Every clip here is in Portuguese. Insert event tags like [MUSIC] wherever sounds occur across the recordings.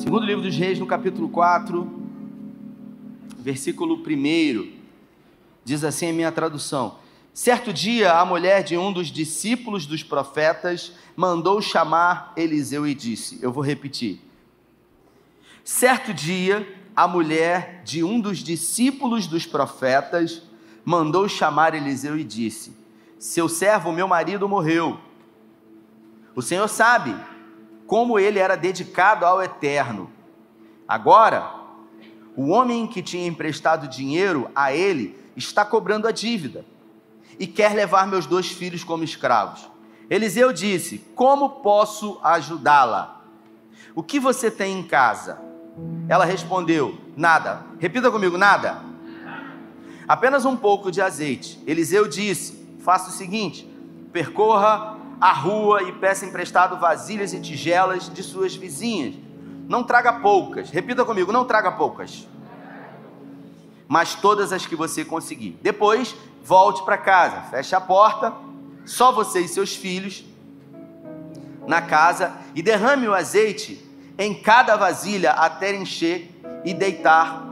Segundo livro dos Reis, no capítulo 4, versículo 1, diz assim a minha tradução: Certo dia, a mulher de um dos discípulos dos profetas mandou chamar Eliseu e disse: Eu vou repetir. Certo dia, a mulher de um dos discípulos dos profetas mandou chamar Eliseu e disse: Seu servo, meu marido, morreu. O Senhor sabe como ele era dedicado ao eterno. Agora, o homem que tinha emprestado dinheiro a ele está cobrando a dívida e quer levar meus dois filhos como escravos. Eliseu disse: Como posso ajudá-la? O que você tem em casa? Ela respondeu: Nada. Repita comigo: Nada. Apenas um pouco de azeite. Eliseu disse: Faça o seguinte: percorra a rua e peça emprestado vasilhas e tigelas de suas vizinhas. Não traga poucas. Repita comigo: Não traga poucas. Mas todas as que você conseguir. Depois, volte para casa, feche a porta, só você e seus filhos na casa e derrame o azeite em cada vasilha até encher e deitar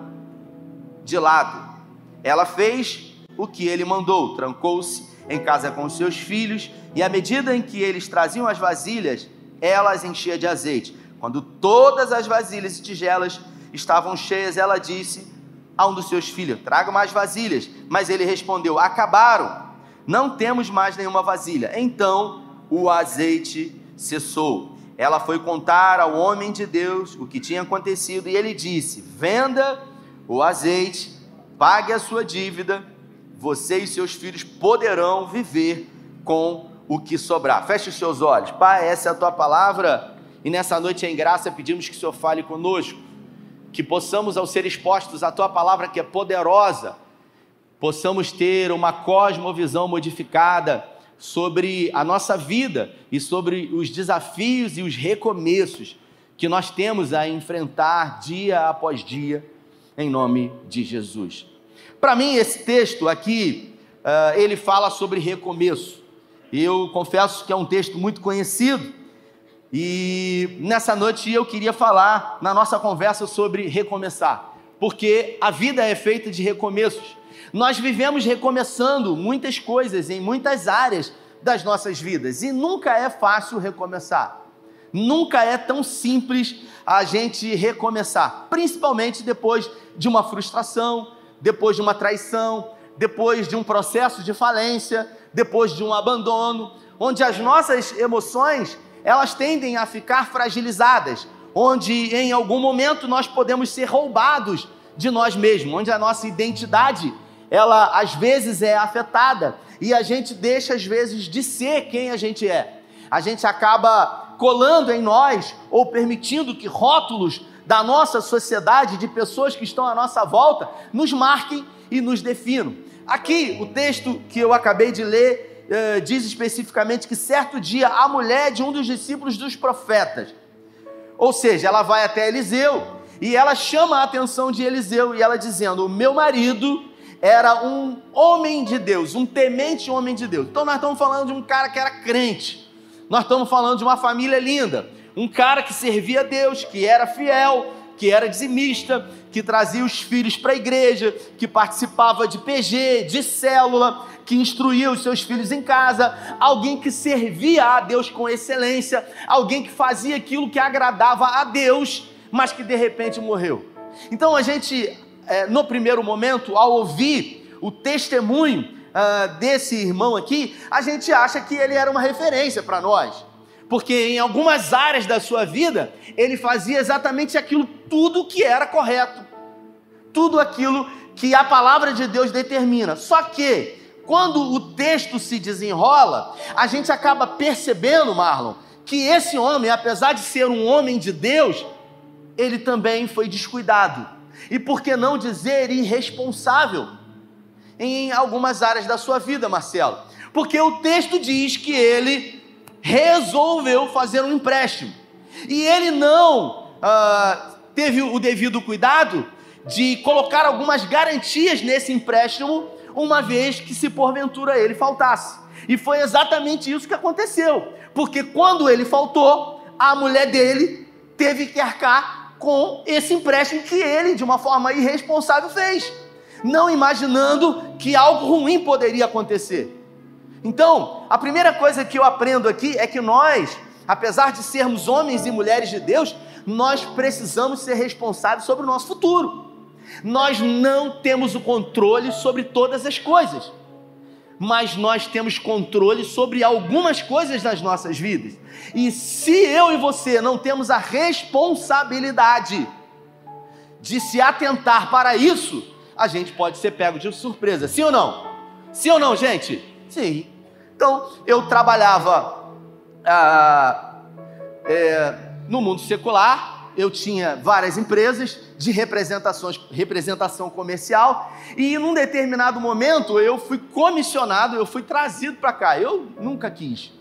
de lado. Ela fez o que ele mandou, trancou-se em casa com seus filhos e à medida em que eles traziam as vasilhas, ela as enchia de azeite. Quando todas as vasilhas e tigelas estavam cheias, ela disse a um dos seus filhos: Traga mais vasilhas. Mas ele respondeu: Acabaram, não temos mais nenhuma vasilha. Então o azeite cessou ela foi contar ao homem de Deus o que tinha acontecido e ele disse: Venda o azeite, pague a sua dívida, você e seus filhos poderão viver com o que sobrar. Feche os seus olhos. Pai, essa é a tua palavra e nessa noite em graça pedimos que o Senhor fale conosco, que possamos, ao ser expostos à tua palavra que é poderosa, possamos ter uma cosmovisão modificada sobre a nossa vida e sobre os desafios e os recomeços que nós temos a enfrentar dia após dia, em nome de Jesus. Para mim, esse texto aqui, uh, ele fala sobre recomeço. Eu confesso que é um texto muito conhecido, e nessa noite eu queria falar na nossa conversa sobre recomeçar, porque a vida é feita de recomeços. Nós vivemos recomeçando muitas coisas em muitas áreas das nossas vidas e nunca é fácil recomeçar. Nunca é tão simples a gente recomeçar, principalmente depois de uma frustração, depois de uma traição, depois de um processo de falência, depois de um abandono, onde as nossas emoções, elas tendem a ficar fragilizadas, onde em algum momento nós podemos ser roubados de nós mesmos, onde a nossa identidade ela às vezes é afetada e a gente deixa às vezes de ser quem a gente é. A gente acaba colando em nós ou permitindo que rótulos da nossa sociedade, de pessoas que estão à nossa volta, nos marquem e nos definam. Aqui, o texto que eu acabei de ler eh, diz especificamente que certo dia a mulher de um dos discípulos dos profetas, ou seja, ela vai até Eliseu e ela chama a atenção de Eliseu e ela dizendo: O meu marido era um homem de Deus, um temente homem de Deus. Então nós estamos falando de um cara que era crente. Nós estamos falando de uma família linda, um cara que servia a Deus, que era fiel, que era dizimista, que trazia os filhos para a igreja, que participava de PG, de célula, que instruía os seus filhos em casa, alguém que servia a Deus com excelência, alguém que fazia aquilo que agradava a Deus, mas que de repente morreu. Então a gente é, no primeiro momento, ao ouvir o testemunho uh, desse irmão aqui, a gente acha que ele era uma referência para nós. Porque em algumas áreas da sua vida, ele fazia exatamente aquilo, tudo que era correto. Tudo aquilo que a palavra de Deus determina. Só que, quando o texto se desenrola, a gente acaba percebendo, Marlon, que esse homem, apesar de ser um homem de Deus, ele também foi descuidado e por que não dizer irresponsável em algumas áreas da sua vida, Marcelo? Porque o texto diz que ele resolveu fazer um empréstimo e ele não ah, teve o devido cuidado de colocar algumas garantias nesse empréstimo, uma vez que se porventura ele faltasse. E foi exatamente isso que aconteceu, porque quando ele faltou, a mulher dele teve que arcar com esse empréstimo que ele, de uma forma irresponsável, fez, não imaginando que algo ruim poderia acontecer. Então, a primeira coisa que eu aprendo aqui é que nós, apesar de sermos homens e mulheres de Deus, nós precisamos ser responsáveis sobre o nosso futuro. Nós não temos o controle sobre todas as coisas, mas nós temos controle sobre algumas coisas das nossas vidas. E se eu e você não temos a responsabilidade de se atentar para isso, a gente pode ser pego de surpresa. Sim ou não? Sim ou não, gente? Sim. Então, eu trabalhava ah, é, no mundo secular, eu tinha várias empresas de representações, representação comercial, e num determinado momento eu fui comissionado, eu fui trazido para cá. Eu nunca quis.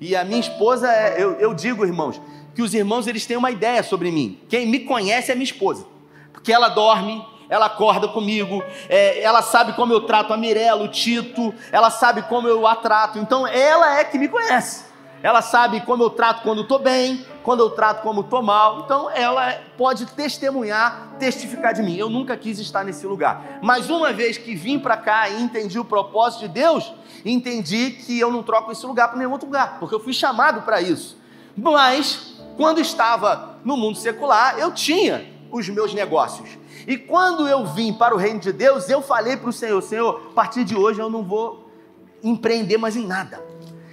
E a minha esposa, é, eu, eu digo, irmãos, que os irmãos eles têm uma ideia sobre mim. Quem me conhece é minha esposa, porque ela dorme, ela acorda comigo, é, ela sabe como eu trato a Mirella, o Tito, ela sabe como eu a trato, então ela é que me conhece. Ela sabe como eu trato quando estou bem, quando eu trato como estou mal. Então ela pode testemunhar, testificar de mim. Eu nunca quis estar nesse lugar. Mas uma vez que vim para cá e entendi o propósito de Deus, entendi que eu não troco esse lugar para nenhum outro lugar, porque eu fui chamado para isso. Mas quando estava no mundo secular, eu tinha os meus negócios. E quando eu vim para o reino de Deus, eu falei para o Senhor: Senhor, a partir de hoje eu não vou empreender mais em nada.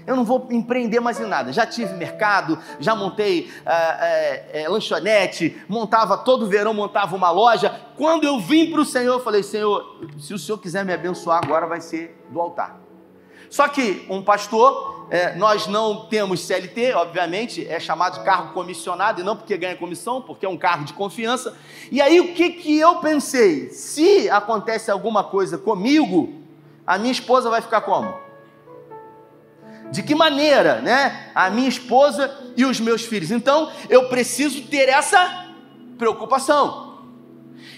Eu não vou empreender mais em nada. Já tive mercado, já montei é, é, lanchonete, montava todo verão, montava uma loja. Quando eu vim para o Senhor, eu falei: Senhor, se o Senhor quiser me abençoar, agora vai ser do altar. Só que um pastor, é, nós não temos CLT, obviamente, é chamado de cargo comissionado, e não porque ganha comissão, porque é um cargo de confiança. E aí o que, que eu pensei? Se acontece alguma coisa comigo, a minha esposa vai ficar como? De que maneira, né? A minha esposa e os meus filhos. Então, eu preciso ter essa preocupação.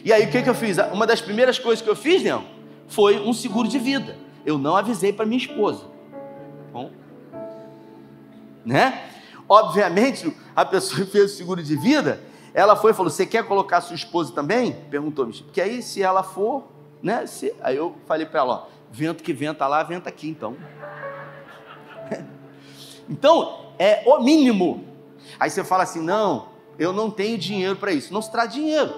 E aí, o que, que eu fiz? Uma das primeiras coisas que eu fiz, Leão, foi um seguro de vida. Eu não avisei para minha esposa. Bom, né? Obviamente, a pessoa que [LAUGHS] fez o seguro de vida, ela foi e falou: Você quer colocar sua esposa também? Perguntou-me. Porque aí, se ela for, né? Se... Aí eu falei para ela: ó, Vento que venta lá, venta aqui, então. [LAUGHS] então, é o mínimo. Aí você fala assim: Não, eu não tenho dinheiro para isso. Não se traz dinheiro,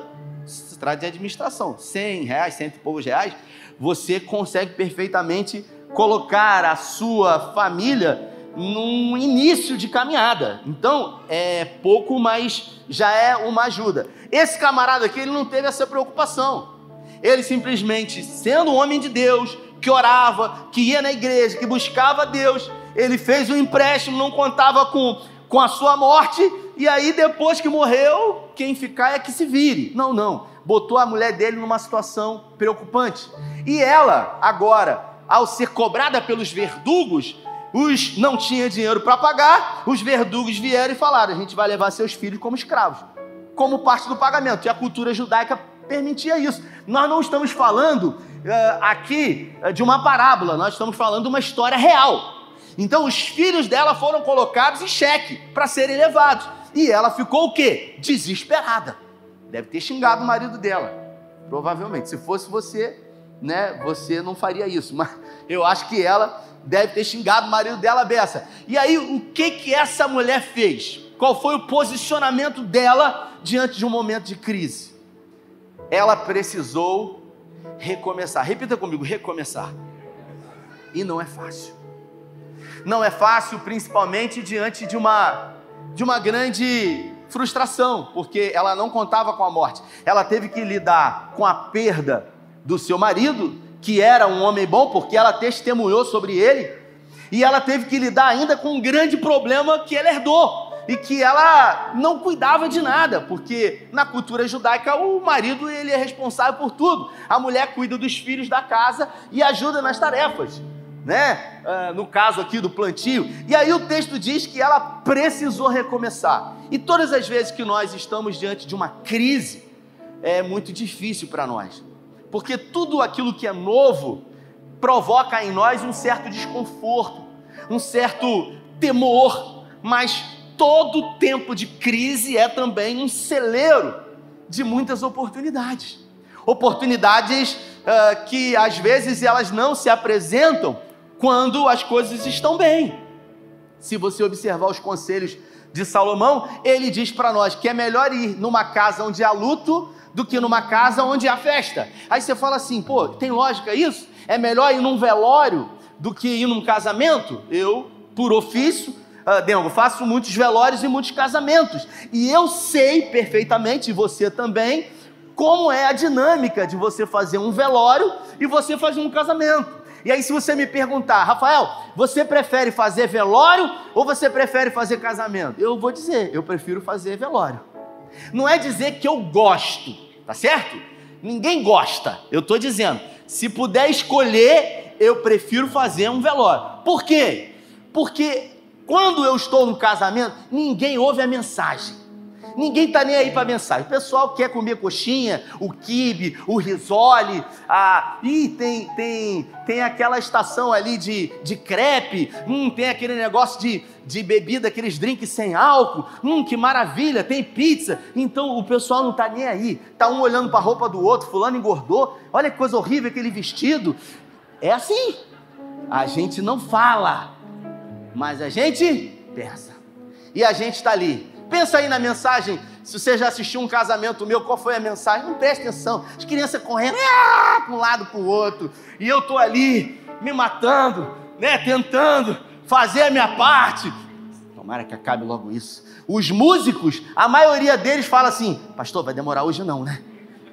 se trata de administração. 100 reais, cento e poucos reais você consegue perfeitamente colocar a sua família num início de caminhada. Então, é pouco, mas já é uma ajuda. Esse camarada aqui, ele não teve essa preocupação. Ele simplesmente, sendo um homem de Deus, que orava, que ia na igreja, que buscava Deus, ele fez um empréstimo, não contava com, com a sua morte, e aí depois que morreu, quem ficar é que se vire. Não, não botou a mulher dele numa situação preocupante. E ela, agora, ao ser cobrada pelos verdugos, os não tinha dinheiro para pagar, os verdugos vieram e falaram: a gente vai levar seus filhos como escravos, como parte do pagamento. E a cultura judaica permitia isso. Nós não estamos falando uh, aqui uh, de uma parábola, nós estamos falando de uma história real. Então os filhos dela foram colocados em xeque para serem levados. E ela ficou o quê? Desesperada. Deve ter xingado o marido dela. Provavelmente. Se fosse você, né, você não faria isso. [LAUGHS] Mas eu acho que ela deve ter xingado o marido dela beça. E aí, o que que essa mulher fez? Qual foi o posicionamento dela diante de um momento de crise? Ela precisou recomeçar. Repita comigo, recomeçar. E não é fácil. Não é fácil, principalmente diante de uma de uma grande frustração, porque ela não contava com a morte. Ela teve que lidar com a perda do seu marido, que era um homem bom, porque ela testemunhou sobre ele, e ela teve que lidar ainda com um grande problema que ela herdou e que ela não cuidava de nada, porque na cultura judaica o marido ele é responsável por tudo. A mulher cuida dos filhos da casa e ajuda nas tarefas né? Uh, no caso aqui do plantio. E aí o texto diz que ela precisou recomeçar. E todas as vezes que nós estamos diante de uma crise, é muito difícil para nós, porque tudo aquilo que é novo provoca em nós um certo desconforto, um certo temor, mas todo tempo de crise é também um celeiro de muitas oportunidades. Oportunidades uh, que às vezes elas não se apresentam quando as coisas estão bem. Se você observar os conselhos de Salomão, ele diz para nós que é melhor ir numa casa onde há luto do que numa casa onde há festa. Aí você fala assim, pô, tem lógica isso? É melhor ir num velório do que ir num casamento? Eu, por ofício, uh, Dengo, faço muitos velórios e muitos casamentos. E eu sei perfeitamente, você também, como é a dinâmica de você fazer um velório e você fazer um casamento. E aí, se você me perguntar, Rafael, você prefere fazer velório ou você prefere fazer casamento? Eu vou dizer, eu prefiro fazer velório. Não é dizer que eu gosto, tá certo? Ninguém gosta. Eu estou dizendo, se puder escolher, eu prefiro fazer um velório. Por quê? Porque quando eu estou no casamento, ninguém ouve a mensagem. Ninguém está nem aí para mensagem. O pessoal quer comer coxinha, o quibe, o risole. Ah, ih, tem, tem, tem aquela estação ali de, de crepe. Hum, tem aquele negócio de, de bebida, aqueles drinks sem álcool. Hum, que maravilha, tem pizza. Então o pessoal não está nem aí. Está um olhando para a roupa do outro, fulano engordou. Olha que coisa horrível aquele vestido. É assim. A gente não fala, mas a gente pensa. E a gente está ali Pensa aí na mensagem. Se você já assistiu um casamento meu, qual foi a mensagem? Não preste atenção. As crianças correndo ah, para um lado para o outro. E eu estou ali, me matando, né, tentando fazer a minha parte. Tomara que acabe logo isso. Os músicos, a maioria deles fala assim: Pastor, vai demorar hoje não, né?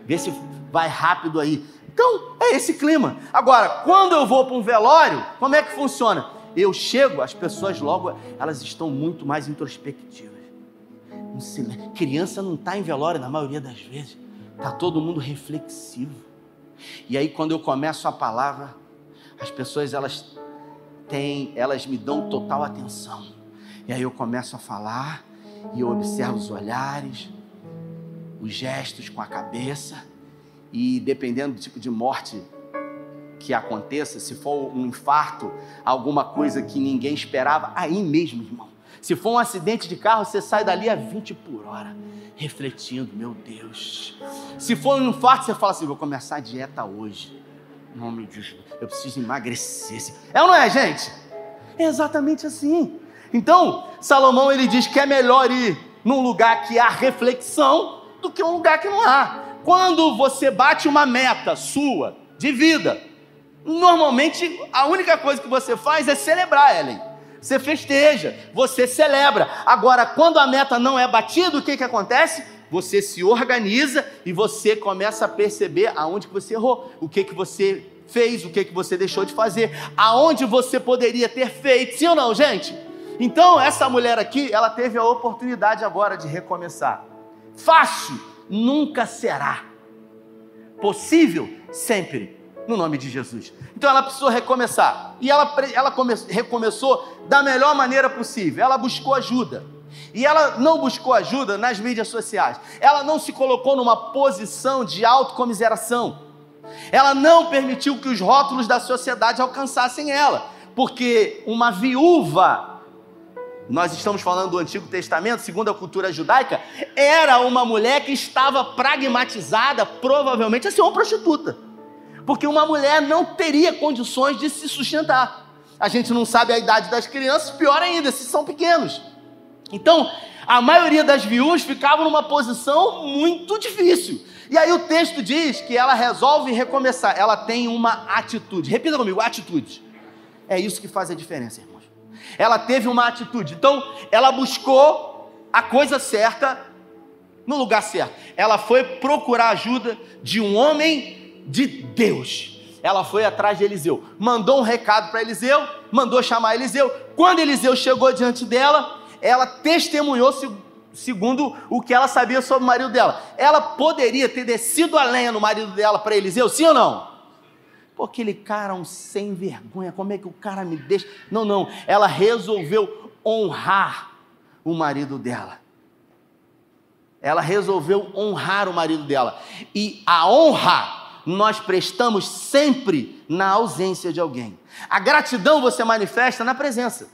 Vê se vai rápido aí. Então, é esse clima. Agora, quando eu vou para um velório, como é que funciona? Eu chego, as pessoas logo, elas estão muito mais introspectivas um silêncio. Criança não está em velório na maioria das vezes. Está todo mundo reflexivo. E aí quando eu começo a palavra, as pessoas elas têm, elas me dão total atenção. E aí eu começo a falar e eu observo os olhares, os gestos com a cabeça e dependendo do tipo de morte que aconteça, se for um infarto, alguma coisa que ninguém esperava, aí mesmo, irmão, se for um acidente de carro, você sai dali a 20 por hora, refletindo, meu Deus. Se for um infarto, você fala assim: vou começar a dieta hoje. Nome de Jesus, eu preciso emagrecer. É ou não é, gente? É exatamente assim. Então, Salomão ele diz que é melhor ir num lugar que há reflexão do que um lugar que não há. Quando você bate uma meta sua de vida, normalmente a única coisa que você faz é celebrar, Ellen você festeja, você celebra. Agora, quando a meta não é batida, o que, que acontece? Você se organiza e você começa a perceber aonde que você errou, o que, que você fez, o que, que você deixou de fazer, aonde você poderia ter feito, sim ou não, gente? Então, essa mulher aqui, ela teve a oportunidade agora de recomeçar. Fácil nunca será. Possível sempre no nome de Jesus. Então ela precisou recomeçar. E ela, ela come, recomeçou da melhor maneira possível. Ela buscou ajuda. E ela não buscou ajuda nas mídias sociais. Ela não se colocou numa posição de autocomiseração. Ela não permitiu que os rótulos da sociedade alcançassem ela. Porque uma viúva, nós estamos falando do Antigo Testamento, segundo a cultura judaica, era uma mulher que estava pragmatizada, provavelmente a ser uma prostituta porque uma mulher não teria condições de se sustentar. A gente não sabe a idade das crianças, pior ainda, se são pequenos. Então, a maioria das viúvas ficava numa posição muito difícil. E aí o texto diz que ela resolve recomeçar, ela tem uma atitude. Repita comigo, atitude. É isso que faz a diferença, irmãos. Ela teve uma atitude. Então, ela buscou a coisa certa no lugar certo. Ela foi procurar ajuda de um homem de Deus. Ela foi atrás de Eliseu, mandou um recado para Eliseu, mandou chamar Eliseu. Quando Eliseu chegou diante dela, ela testemunhou segundo o que ela sabia sobre o marido dela. Ela poderia ter descido a lenha no marido dela para Eliseu, sim ou não? Pô, aquele cara um sem vergonha, como é que o cara me deixa? Não, não, ela resolveu honrar o marido dela. Ela resolveu honrar o marido dela. E a honra nós prestamos sempre na ausência de alguém. A gratidão você manifesta na presença.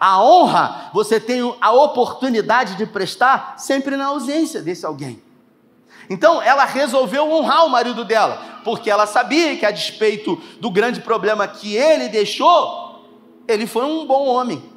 A honra você tem a oportunidade de prestar sempre na ausência desse alguém. Então ela resolveu honrar o marido dela, porque ela sabia que, a despeito do grande problema que ele deixou, ele foi um bom homem.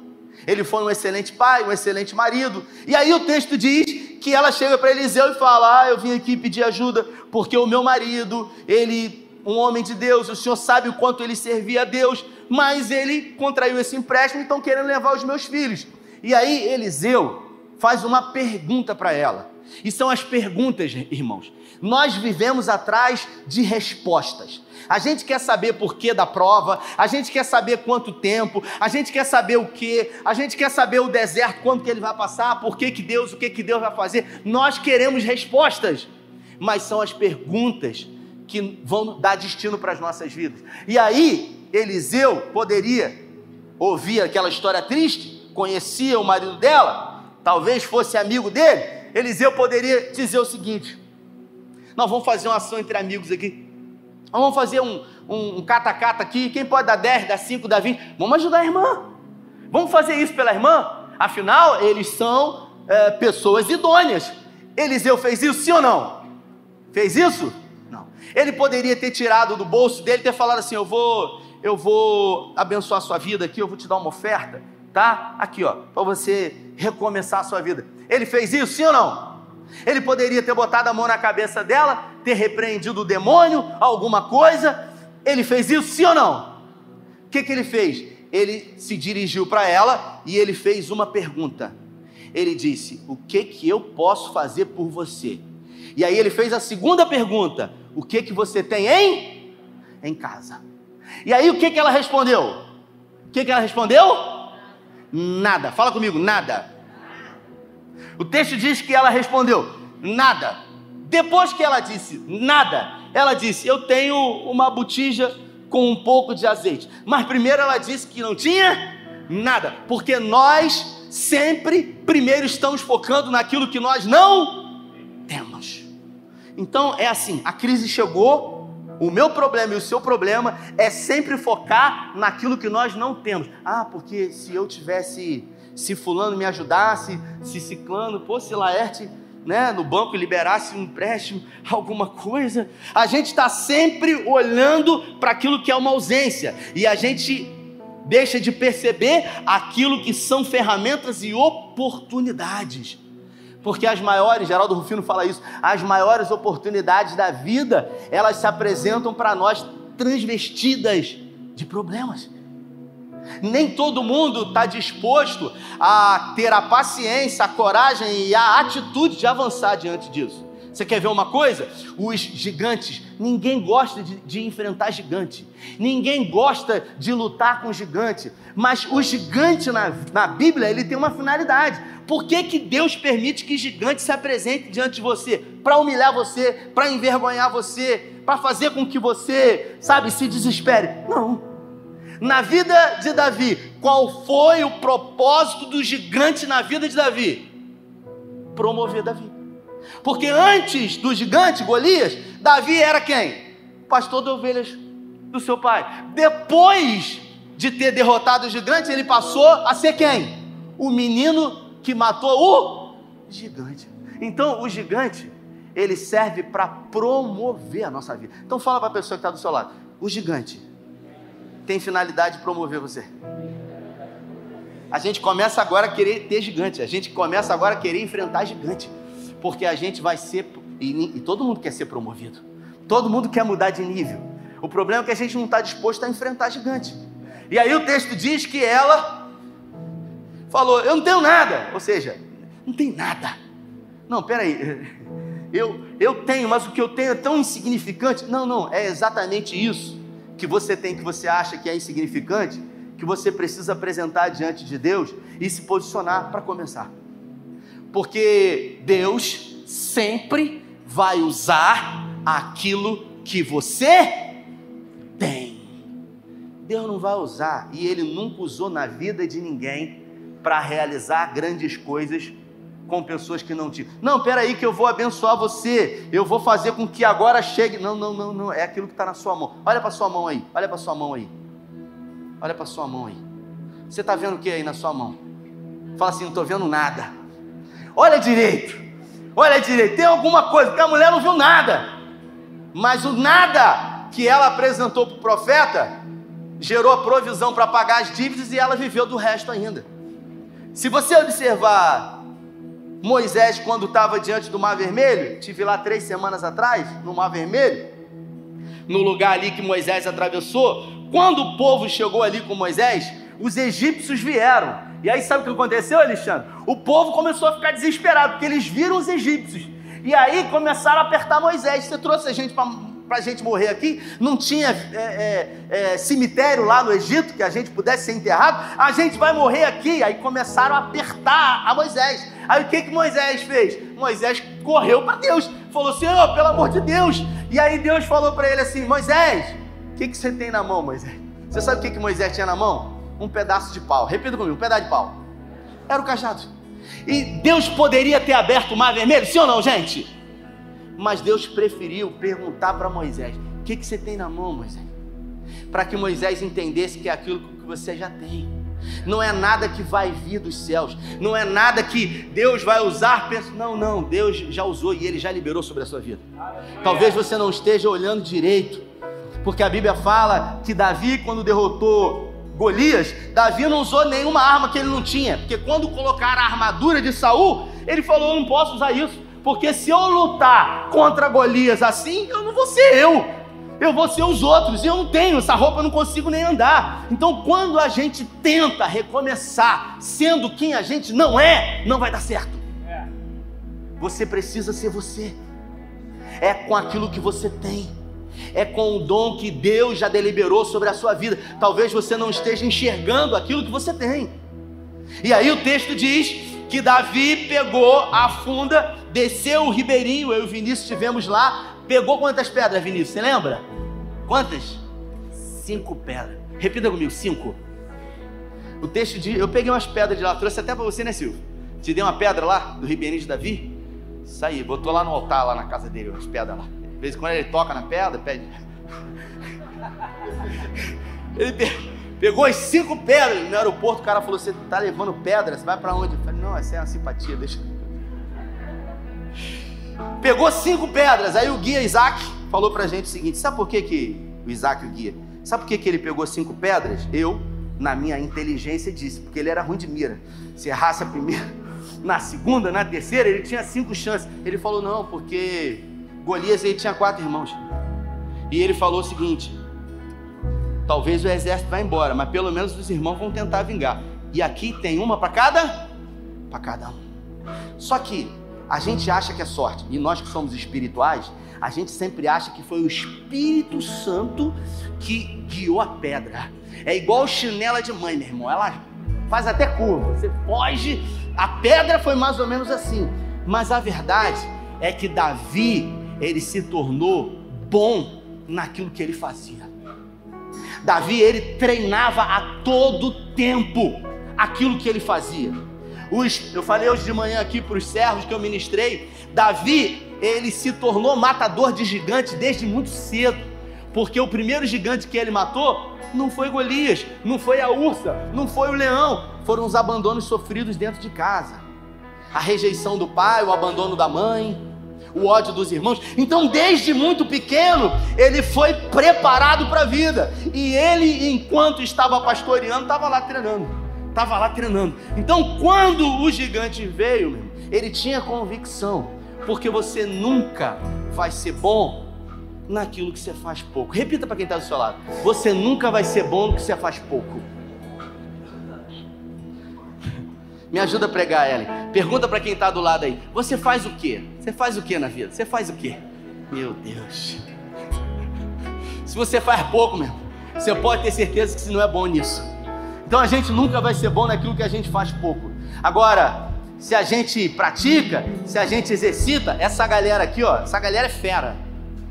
Ele foi um excelente pai, um excelente marido. E aí o texto diz que ela chega para Eliseu e fala: Ah, eu vim aqui pedir ajuda, porque o meu marido, ele, um homem de Deus, o senhor sabe o quanto ele servia a Deus, mas ele contraiu esse empréstimo e estão querendo levar os meus filhos. E aí Eliseu faz uma pergunta para ela. E são as perguntas, irmãos. Nós vivemos atrás de respostas. A gente quer saber por que da prova, a gente quer saber quanto tempo, a gente quer saber o que, a gente quer saber o deserto, quando que ele vai passar, por que, que Deus, o que, que Deus vai fazer. Nós queremos respostas, mas são as perguntas que vão dar destino para as nossas vidas. E aí, Eliseu poderia ouvir aquela história triste, conhecia o marido dela, talvez fosse amigo dele. Eliseu poderia dizer o seguinte: Nós vamos fazer uma ação entre amigos aqui. Vamos fazer um, cata-cata aqui. Quem pode dar 10, dar 5, dar 20? Vamos ajudar a irmã. Vamos fazer isso pela irmã? Afinal, eles são é, pessoas idôneas. Eliseu fez isso, sim ou não? Fez isso? Não. Ele poderia ter tirado do bolso dele ter falado assim: Eu vou, eu vou abençoar a sua vida aqui, eu vou te dar uma oferta, tá? Aqui, ó, para você recomeçar a sua vida. Ele fez isso, sim ou não? Ele poderia ter botado a mão na cabeça dela, ter repreendido o demônio, alguma coisa. Ele fez isso, sim ou não? O que, que ele fez? Ele se dirigiu para ela e ele fez uma pergunta. Ele disse: O que que eu posso fazer por você? E aí ele fez a segunda pergunta: O que que você tem em em casa? E aí o que que ela respondeu? O que que ela respondeu? Nada. Fala comigo, nada. O texto diz que ela respondeu: nada. Depois que ela disse nada, ela disse: Eu tenho uma botija com um pouco de azeite. Mas primeiro ela disse que não tinha nada, porque nós sempre primeiro estamos focando naquilo que nós não temos. Então é assim: a crise chegou. O meu problema e o seu problema é sempre focar naquilo que nós não temos. Ah, porque se eu tivesse se fulano me ajudasse, se ciclano, pô, se Laerte, né, no banco liberasse um empréstimo, [LAUGHS] alguma coisa. A gente está sempre olhando para aquilo que é uma ausência e a gente deixa de perceber aquilo que são ferramentas e oportunidades. Porque as maiores, Geraldo Rufino fala isso, as maiores oportunidades da vida, elas se apresentam para nós transvestidas de problemas. Nem todo mundo está disposto a ter a paciência, a coragem e a atitude de avançar diante disso. Você quer ver uma coisa? Os gigantes, ninguém gosta de, de, enfrentar gigante, ninguém gosta de lutar com gigante, mas o gigante na, na Bíblia ele tem uma finalidade. Por que, que Deus permite que gigante se apresente diante de você? Para humilhar você, para envergonhar você, para fazer com que você, sabe, se desespere? Não. Na vida de Davi, qual foi o propósito do gigante na vida de Davi? Promover Davi. Porque antes do gigante Golias, Davi era quem? Pastor de ovelhas do seu pai. Depois de ter derrotado o gigante, ele passou a ser quem? O menino que matou o gigante. Então, o gigante, ele serve para promover a nossa vida. Então, fala para a pessoa que está do seu lado: o gigante tem finalidade de promover você. A gente começa agora a querer ter gigante, a gente começa agora a querer enfrentar gigante, porque a gente vai ser, e, e todo mundo quer ser promovido, todo mundo quer mudar de nível. O problema é que a gente não está disposto a enfrentar gigante. E aí o texto diz que ela falou: Eu não tenho nada, ou seja, não tem nada. Não, peraí, [LAUGHS] eu, eu tenho, mas o que eu tenho é tão insignificante. Não, não, é exatamente isso que você tem que você acha que é insignificante, que você precisa apresentar diante de Deus e se posicionar para começar. Porque Deus sempre vai usar aquilo que você tem. Deus não vai usar, e Ele nunca usou na vida de ninguém para realizar grandes coisas com pessoas que não tinham. Não, peraí que eu vou abençoar você, eu vou fazer com que agora chegue. Não, não, não, não, é aquilo que está na sua mão. Olha para sua mão aí, olha para sua mão aí. Olha para sua mão aí. Você está vendo o que aí na sua mão? Fala assim, não estou vendo nada. Olha direito. Olha direito, tem alguma coisa, porque a mulher não viu nada. Mas o nada que ela apresentou para o profeta gerou provisão para pagar as dívidas e ela viveu do resto ainda. Se você observar Moisés quando estava diante do Mar Vermelho, tive lá três semanas atrás, no Mar Vermelho, no lugar ali que Moisés atravessou, quando o povo chegou ali com Moisés, os egípcios vieram. E aí sabe o que aconteceu, Alexandre? O povo começou a ficar desesperado, porque eles viram os egípcios. E aí começaram a apertar Moisés. Você trouxe a gente para para a gente morrer aqui, não tinha é, é, é, cemitério lá no Egito que a gente pudesse ser enterrado, a gente vai morrer aqui. Aí começaram a apertar a Moisés. Aí o que, que Moisés fez? Moisés correu para Deus, falou: Senhor, pelo amor de Deus. E aí Deus falou para ele assim: Moisés, o que, que você tem na mão, Moisés? Você sabe o que, que Moisés tinha na mão? Um pedaço de pau. Repita comigo: um pedaço de pau. Era o cajado. E Deus poderia ter aberto o mar vermelho, sim ou não, gente? Mas Deus preferiu perguntar para Moisés: O que, que você tem na mão, Moisés? Para que Moisés entendesse que é aquilo que você já tem. Não é nada que vai vir dos céus, não é nada que Deus vai usar. Não, não, Deus já usou e Ele já liberou sobre a sua vida. Talvez você não esteja olhando direito, porque a Bíblia fala que Davi, quando derrotou Golias, Davi não usou nenhuma arma que ele não tinha, porque quando colocaram a armadura de Saul, ele falou: Eu não posso usar isso. Porque se eu lutar contra Golias assim, eu não vou ser eu. Eu vou ser os outros. E eu não tenho essa roupa, eu não consigo nem andar. Então, quando a gente tenta recomeçar sendo quem a gente não é, não vai dar certo. Você precisa ser você. É com aquilo que você tem. É com o dom que Deus já deliberou sobre a sua vida. Talvez você não esteja enxergando aquilo que você tem. E aí o texto diz que Davi pegou a funda, desceu o ribeirinho, eu e o Vinícius estivemos lá, pegou quantas pedras, Vinícius? Você lembra? Quantas? Cinco pedras. Repita comigo, cinco. O texto diz, eu peguei umas pedras de lá, trouxe até para você, né, Silvio? Te dei uma pedra lá, do ribeirinho de Davi. Isso aí, botou lá no altar, lá na casa dele, as pedras lá. De vez em quando ele toca na pedra, pede. [LAUGHS] Ele Pegou as cinco pedras no aeroporto, o cara falou: Você tá levando pedra? Você vai para onde? Eu falei: Não, essa é uma simpatia, deixa. Pegou cinco pedras, aí o guia Isaac falou pra gente o seguinte: Sabe por que, que o Isaac, o guia, sabe por que, que ele pegou cinco pedras? Eu, na minha inteligência, disse: Porque ele era ruim de mira. Se errasse a primeira, [LAUGHS] na segunda, na terceira, ele tinha cinco chances. Ele falou: Não, porque Golias ele tinha quatro irmãos. E ele falou o seguinte: Talvez o exército vá embora, mas pelo menos os irmãos vão tentar vingar. E aqui tem uma para cada para cada um. Só que a gente acha que é sorte, e nós que somos espirituais, a gente sempre acha que foi o Espírito Santo que guiou a pedra. É igual chinela de mãe, meu irmão. Ela faz até curva. Você foge. A pedra foi mais ou menos assim. Mas a verdade é que Davi, ele se tornou bom naquilo que ele fazia. Davi, ele treinava a todo tempo aquilo que ele fazia. Os, eu falei hoje de manhã aqui para os servos que eu ministrei, Davi, ele se tornou matador de gigantes desde muito cedo, porque o primeiro gigante que ele matou não foi Golias, não foi a ursa, não foi o leão, foram os abandonos sofridos dentro de casa. A rejeição do pai, o abandono da mãe, o ódio dos irmãos. Então, desde muito pequeno, ele foi preparado para a vida. E ele, enquanto estava pastoreando, estava lá treinando. Estava lá treinando. Então, quando o gigante veio, ele tinha convicção, porque você nunca vai ser bom naquilo que você faz pouco. Repita para quem está do seu lado: você nunca vai ser bom no que você faz pouco. Me ajuda a pregar, Ellen. Pergunta para quem está do lado aí: Você faz o quê? Você faz o quê na vida? Você faz o quê? Meu Deus. Se você faz pouco, meu, você pode ter certeza que você não é bom nisso. Então a gente nunca vai ser bom naquilo que a gente faz pouco. Agora, se a gente pratica, se a gente exercita, essa galera aqui, ó, essa galera é fera.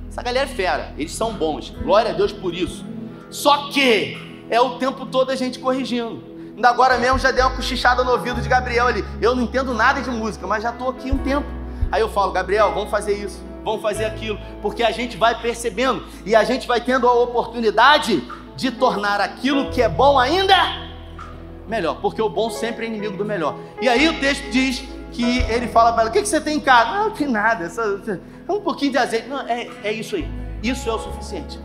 Essa galera é fera. Eles são bons. Glória a Deus por isso. Só que é o tempo todo a gente corrigindo. Ainda agora mesmo já dei uma cochichada no ouvido de Gabriel ali. Eu não entendo nada de música, mas já estou aqui um tempo. Aí eu falo, Gabriel, vamos fazer isso, vamos fazer aquilo, porque a gente vai percebendo e a gente vai tendo a oportunidade de tornar aquilo que é bom ainda melhor, porque o bom sempre é inimigo do melhor. E aí o texto diz que ele fala para ela: O que, que você tem em casa? Não, não tem nada, só, um pouquinho de azeite. Não, é, é isso aí. Isso é o suficiente.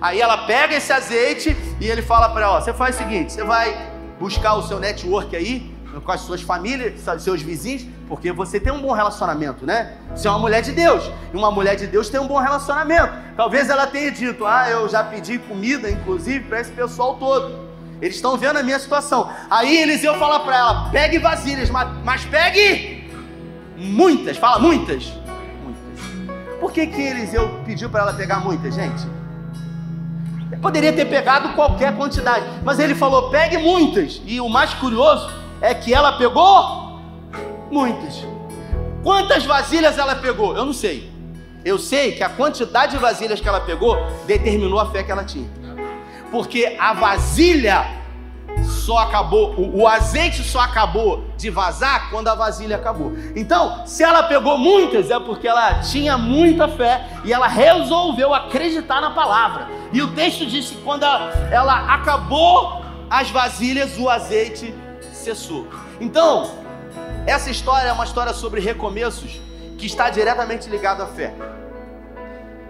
Aí ela pega esse azeite e ele fala para ela: Você faz o seguinte, você vai buscar o seu network aí, com as suas famílias, seus vizinhos, porque você tem um bom relacionamento, né? Você é uma mulher de Deus, e uma mulher de Deus tem um bom relacionamento. Talvez ela tenha dito: Ah, eu já pedi comida, inclusive, para esse pessoal todo. Eles estão vendo a minha situação. Aí Eliseu fala para ela: pegue vasilhas, mas, mas pegue muitas. Fala muitas. Muitas. Por que, que Eliseu pediu para ela pegar muitas, gente? Poderia ter pegado qualquer quantidade, mas ele falou: pegue muitas. E o mais curioso é que ela pegou muitas. Quantas vasilhas ela pegou? Eu não sei. Eu sei que a quantidade de vasilhas que ela pegou determinou a fé que ela tinha porque a vasilha só acabou, o, o, azeite só acabou de vazar quando a vasilha acabou. Então, se ela pegou muitas, é porque ela tinha muita fé e ela resolveu acreditar na palavra. E o texto diz que quando ela acabou as vasilhas, o azeite cessou. Então, essa história é uma história sobre recomeços que está diretamente ligado à fé.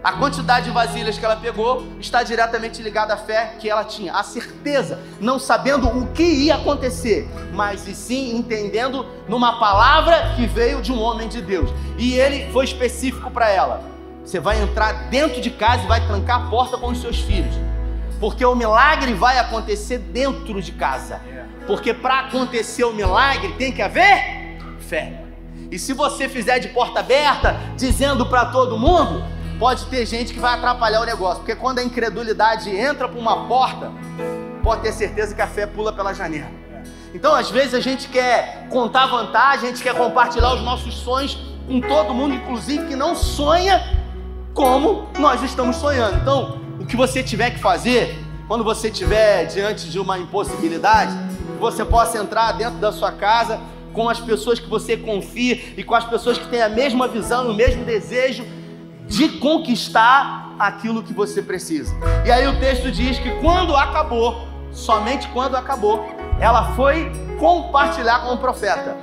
A quantidade de vasilhas que ela pegou está diretamente ligada à fé que ela tinha, a certeza, não sabendo o que ia acontecer, mas e sim entendendo numa palavra que veio de um homem de Deus. E ele foi específico para ela. Você vai entrar dentro de casa e vai trancar a porta com os seus filhos. Porque o milagre vai acontecer dentro de casa. Porque para acontecer o milagre tem que haver fé. E se você fizer de porta aberta, dizendo para todo mundo, pode ter gente que vai atrapalhar o negócio, porque quando a incredulidade entra por uma porta, pode ter certeza que a fé pula pela janela. Então, às vezes, a gente quer contar vantagem, a gente quer compartilhar os nossos sonhos com todo mundo, inclusive que não sonha como nós estamos sonhando. Então, o que você tiver que fazer, quando você estiver diante de uma impossibilidade, você possa entrar dentro da sua casa com as pessoas que você confia e com as pessoas que têm a mesma visão, o mesmo desejo de conquistar aquilo que você precisa. E aí o texto diz que quando acabou, somente quando acabou, ela foi compartilhar com o profeta.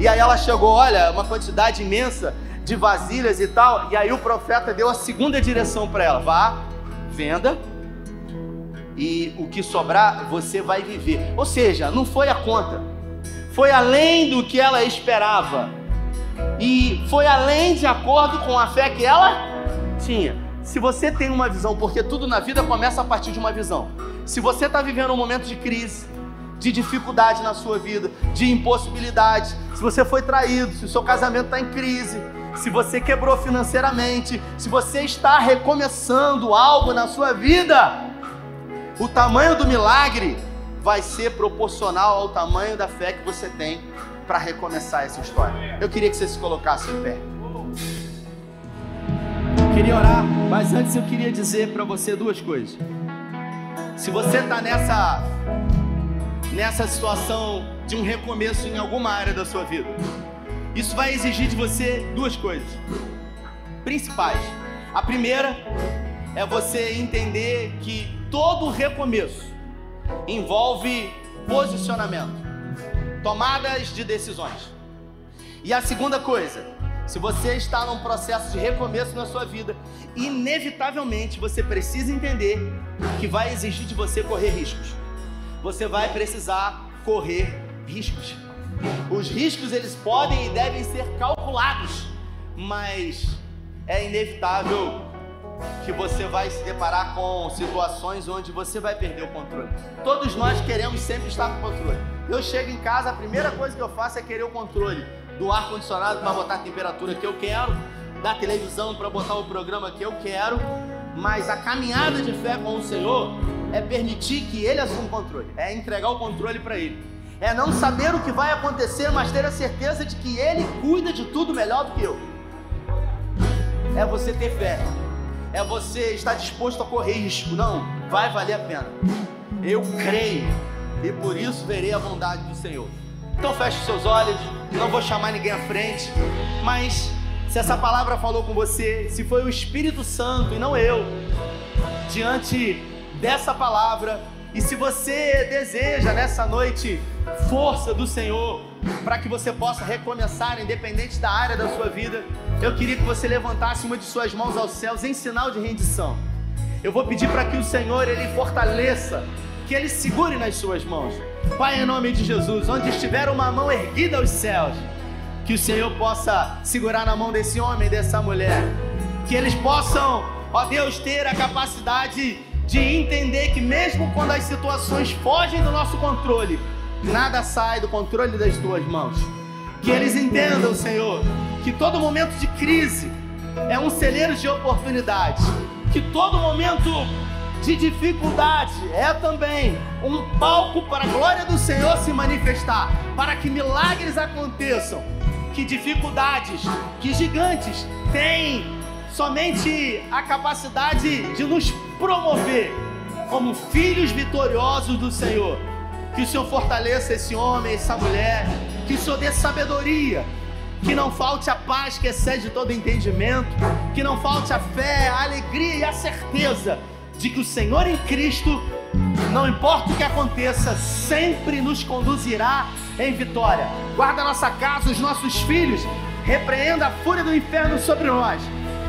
E aí ela chegou, olha, uma quantidade imensa de vasilhas e tal. E aí o profeta deu a segunda direção para ela: vá, venda, e o que sobrar você vai viver. Ou seja, não foi a conta, foi além do que ela esperava, e foi além de acordo com a fé que ela tinha. Se você tem uma visão, porque tudo na vida começa a partir de uma visão. Se você está vivendo um momento de crise, de dificuldade na sua vida, de impossibilidade, se você foi traído, se o seu casamento está em crise, se você quebrou financeiramente, se você está recomeçando algo na sua vida, o tamanho do milagre vai ser proporcional ao tamanho da fé que você tem para recomeçar essa história. Eu queria que você se colocasse em pé queria orar, mas antes eu queria dizer para você duas coisas. Se você está nessa nessa situação de um recomeço em alguma área da sua vida, isso vai exigir de você duas coisas principais. A primeira é você entender que todo recomeço envolve posicionamento, tomadas de decisões. E a segunda coisa se você está num processo de recomeço na sua vida, inevitavelmente você precisa entender que vai exigir de você correr riscos. Você vai precisar correr riscos. Os riscos eles podem e devem ser calculados, mas é inevitável que você vai se deparar com situações onde você vai perder o controle. Todos nós queremos sempre estar com controle. Eu chego em casa, a primeira coisa que eu faço é querer o controle do ar condicionado para botar a temperatura que eu quero, da televisão para botar o programa que eu quero, mas a caminhada de fé com o Senhor é permitir que Ele assuma o controle, é entregar o controle para Ele, é não saber o que vai acontecer, mas ter a certeza de que Ele cuida de tudo melhor do que eu. É você ter fé, é você estar disposto a correr risco, não, vai valer a pena. Eu creio e por isso verei a bondade do Senhor. Então feche os seus olhos, não vou chamar ninguém à frente, mas se essa palavra falou com você, se foi o Espírito Santo e não eu, diante dessa palavra, E se você deseja nessa noite força do Senhor para que você possa recomeçar, independente da área da sua vida, eu queria que você levantasse uma de suas mãos aos céus em sinal de rendição. Eu vou pedir para que o Senhor ele fortaleça, que ele segure nas suas mãos. Pai, em nome de Jesus, onde estiver uma mão erguida aos céus, que o Senhor possa segurar na mão desse homem, dessa mulher, que eles possam, ó Deus, ter a capacidade de entender que mesmo quando as situações fogem do nosso controle, nada sai do controle das tuas mãos. Que eles entendam, Senhor, que todo momento de crise é um celeiro de oportunidades, que todo momento de dificuldade é também um palco para a glória do Senhor se manifestar, para que milagres aconteçam, que dificuldades, que gigantes têm somente a capacidade de nos promover como filhos vitoriosos do Senhor. Que o Senhor fortaleça esse homem, essa mulher, que o Senhor dê sabedoria, que não falte a paz que excede todo entendimento, que não falte a fé, a alegria e a certeza de que o Senhor em Cristo, não importa o que aconteça, sempre nos conduzirá em vitória. Guarda nossa casa, os nossos filhos, repreenda a fúria do inferno sobre nós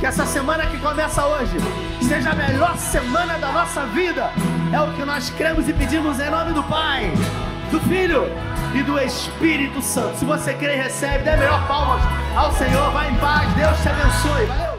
que essa semana que começa hoje seja a melhor semana da nossa vida. É o que nós cremos e pedimos em nome do Pai, do Filho e do Espírito Santo. Se você crê, recebe, dê melhor palmas ao Senhor. Vai em paz. Deus te abençoe. Valeu.